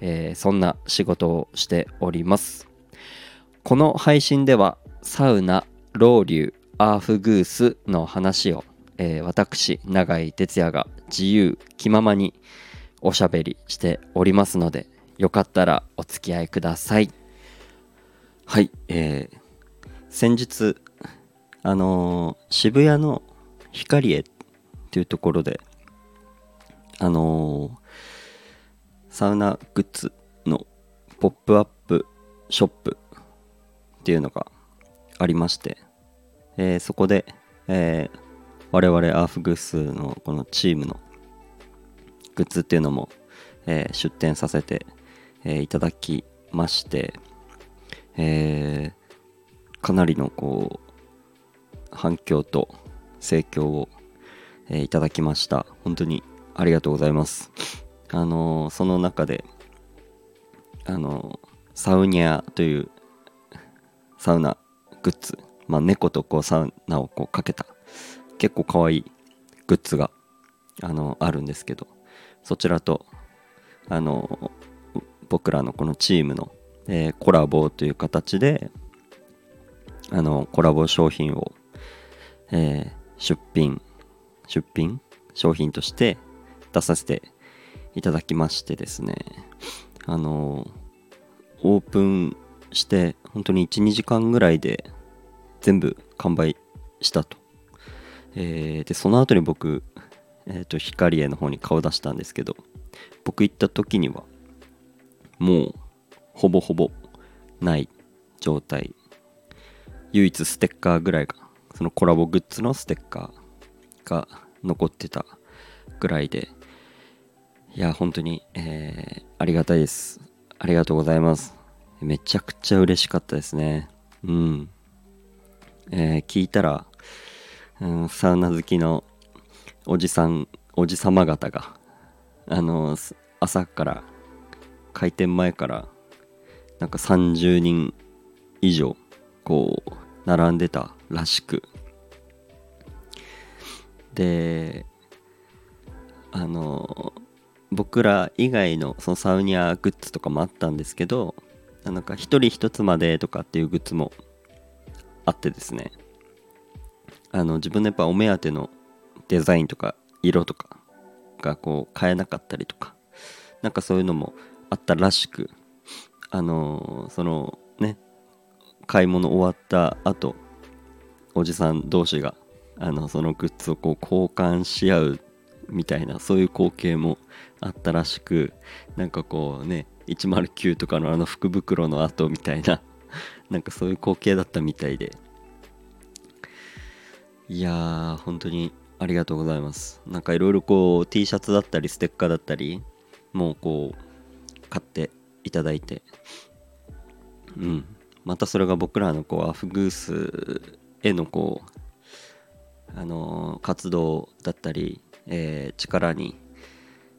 えー、そんな仕事をしております。この配信ではサウナロウリュアーフグースの話を、えー、私永井哲也が自由気ままにおしゃべりしておりますのでよかったらお付き合いください。はいえー、先日あのー、渋谷の光栄っていうところであのー、サウナグッズのポップアップショップっていうのがありまして、えー、そこで、えー、我々アーフグッスのこのチームのグッズっていうのも、えー、出展させて、え、いただきまして、え、かなりのこう反響と盛況を、え、いただきました本当にありがとうございます。あのその中で、あのサウニャというサウナグッズ、まあ、猫とこうサウナをこうかけた結構可愛いグッズがあのあるんですけどそちらとあの僕らのこのチームの、えー、コラボという形であのコラボ商品を、えー、出品出品？商品として出させていただきましてですね。あのオープンして本当に12時間ぐらいで全部完売したと、えー、でその後に僕、えーと、光栄の方に顔出したんですけど僕行った時にはもうほぼほぼない状態。唯一ステッカーぐらいがそのコラボグッズのステッカーが残ってたぐらいでいや、本当に、えー、ありがたいです。ありがとうございます。めちゃくちゃ嬉しかったですね。うん。えー、聞いたら、うん、サウナ好きのおじさん、おじさま方が、あの、朝から、開店前から、なんか30人以上、こう、並んでたらしく。で、あの、僕ら以外のそのサウニアグッズとかもあったんですけどなんか一人一つまでとかっていうグッズもあってですね。あの自分のやっぱお目当てのデザインとか色とかがこう買えなかったりとかなんかそういうのもあったらしくあのー、そのね買い物終わった後おじさん同士があのそのグッズをこう交換し合うみたいなそういう光景もあったらしくなんかこうね109とかのあの福袋の後みたいな なんかそういう光景だったみたいで。いやー本当にありがとうございます。なんかいろいろこう T シャツだったりステッカーだったりもうこう買っていただいて。うん。またそれが僕らのこうアフグースへのこうあの、活動だったりえー、力に、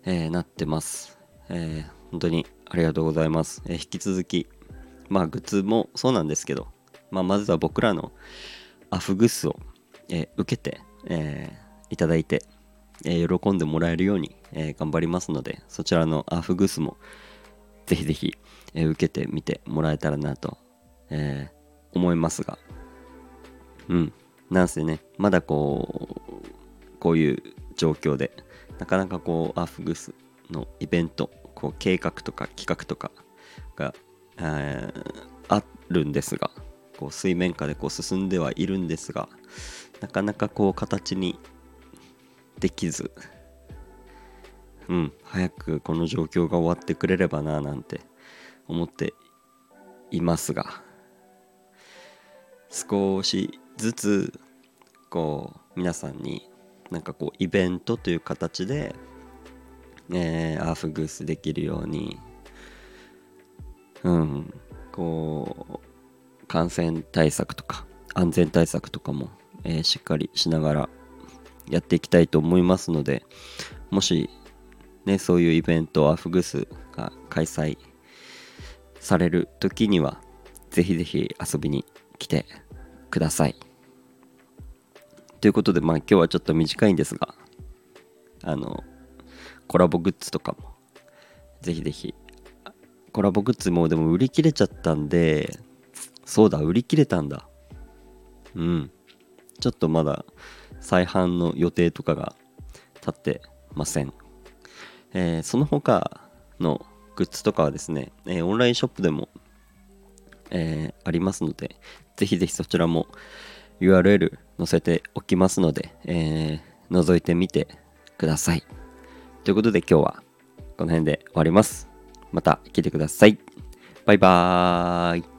えー、なってます、えー、本当にありがとうございます、え引き続きまあグッズもそうなんですけど、まあ、まずは僕らのアフグッスを、え受けて、えいただいて、え喜んでもらえるように、え頑張りますのでそちらのアフグッスもぜひぜひ、え受けてみてもらえたらなと、え思いますが。うん。なんせねまだこうこういう状況でなかなかこうアフグスのイベントこう計画とか企画とかが、えー、あるんですがこう水面下でこう進んではいるんですがなかなかこう形にできずうん早くこの状況が終わってくれればななんて思っていますが少しずつこう皆さんになんかこうイベントという形で、えー、アーフグースできるようにうんこう感染対策とか安全対策とかも、えー、しっかりしながらやっていきたいと思いますのでもしねそういうイベントアーフグースが開催される時にはぜひぜひ遊びに来てください。ということでまあ今日はちょっと短いんですがあのコラボグッズとかもぜひぜひコラボグッズもうでも売り切れちゃったんでそうだ売り切れたんだ。うん。ちょっとまだ再販の予定とかが立ってません、えー、その他のグッズとかはですね、えー、オンラインショップでも、えー、ありますのでぜひぜひそちらも URL 載せておきますので、えー、覗いてみてください。ということで今日はこの辺で終わります。また来てください。バイバーイ。